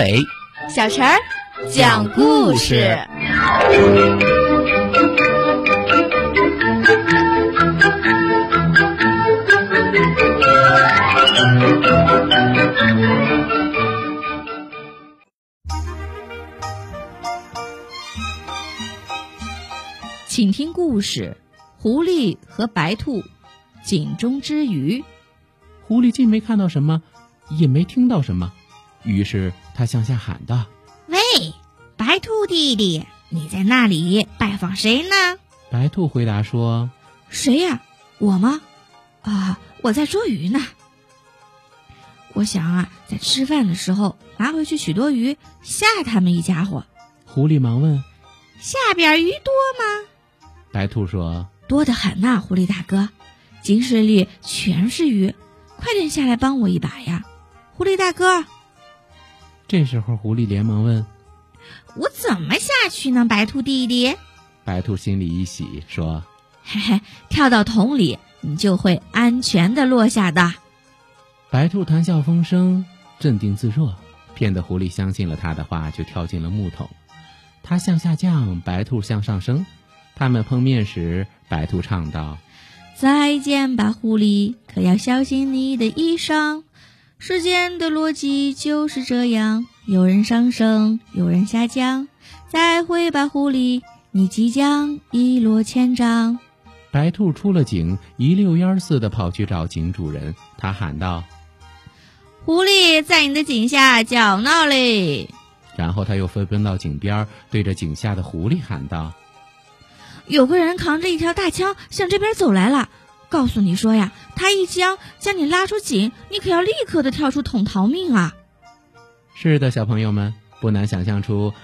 阿伟，小陈儿讲故事。请听故事：狐狸和白兔井中之鱼。狐狸既没看到什么，也没听到什么，于是他向下喊道：“喂，白兔弟弟，你在那里拜访谁呢？”白兔回答说：“谁呀？我吗？啊，我在捉鱼呢。我想啊，在吃饭的时候拿回去许多鱼，吓他们一家伙。”狐狸忙问：“下边鱼多吗？”白兔说：“多得很呐，狐狸大哥，井水里全是鱼，快点下来帮我一把呀，狐狸大哥。”这时候，狐狸连忙问：“我怎么下去呢？”白兔弟弟，白兔心里一喜，说：“嘿嘿，跳到桶里，你就会安全的落下的。”白兔谈笑风生，镇定自若，骗得狐狸相信了他的话，就跳进了木桶。他向下降，白兔向上升。他们碰面时，白兔唱道：“再见吧，狐狸，可要小心你的衣裳。世间的逻辑就是这样，有人上升，有人下降。再会吧，狐狸，你即将一落千丈。”白兔出了井，一溜烟似的跑去找井主人。他喊道：“狐狸在你的井下搅闹嘞！”然后他又飞奔到井边，对着井下的狐狸喊道。有个人扛着一条大枪向这边走来了，告诉你说呀，他一枪将你拉出井，你可要立刻的跳出桶逃命啊！是的，小朋友们不难想象出，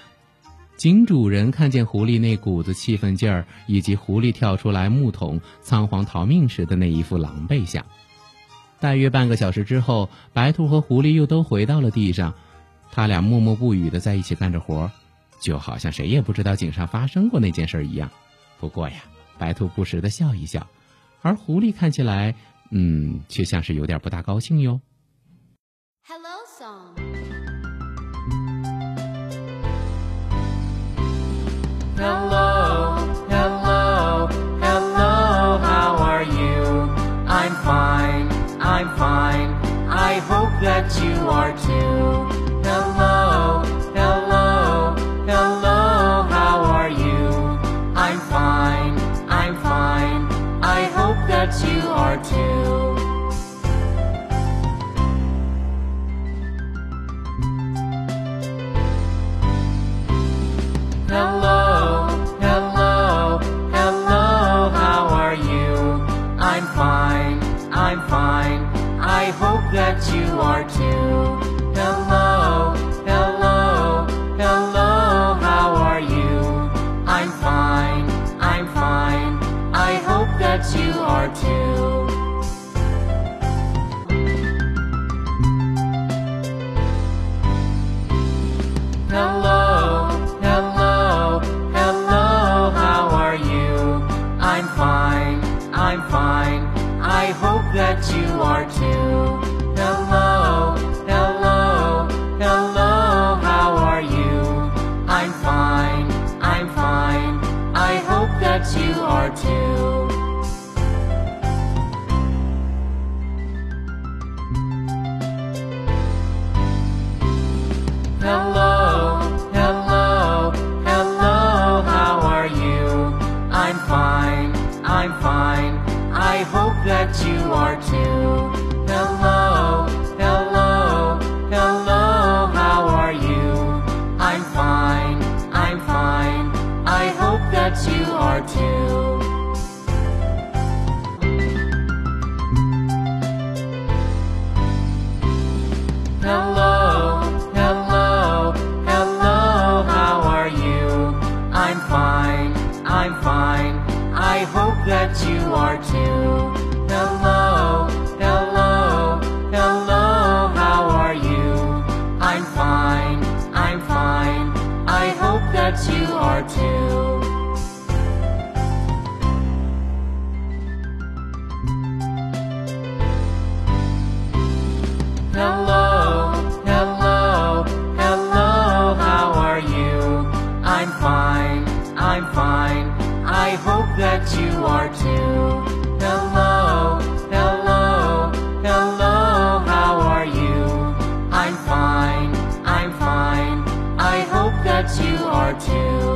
井主人看见狐狸那股子气愤劲儿，以及狐狸跳出来木桶仓皇逃命时的那一副狼狈相。大约半个小时之后，白兔和狐狸又都回到了地上，他俩默默不语的在一起干着活，就好像谁也不知道井上发生过那件事一样。不过呀，白兔不时的笑一笑，而狐狸看起来，嗯，却像是有点不大高兴哟。You are that you are too. hello. that you are too. Hello, hello, hello, how are you? I'm fine, I'm fine, I hope that you are too.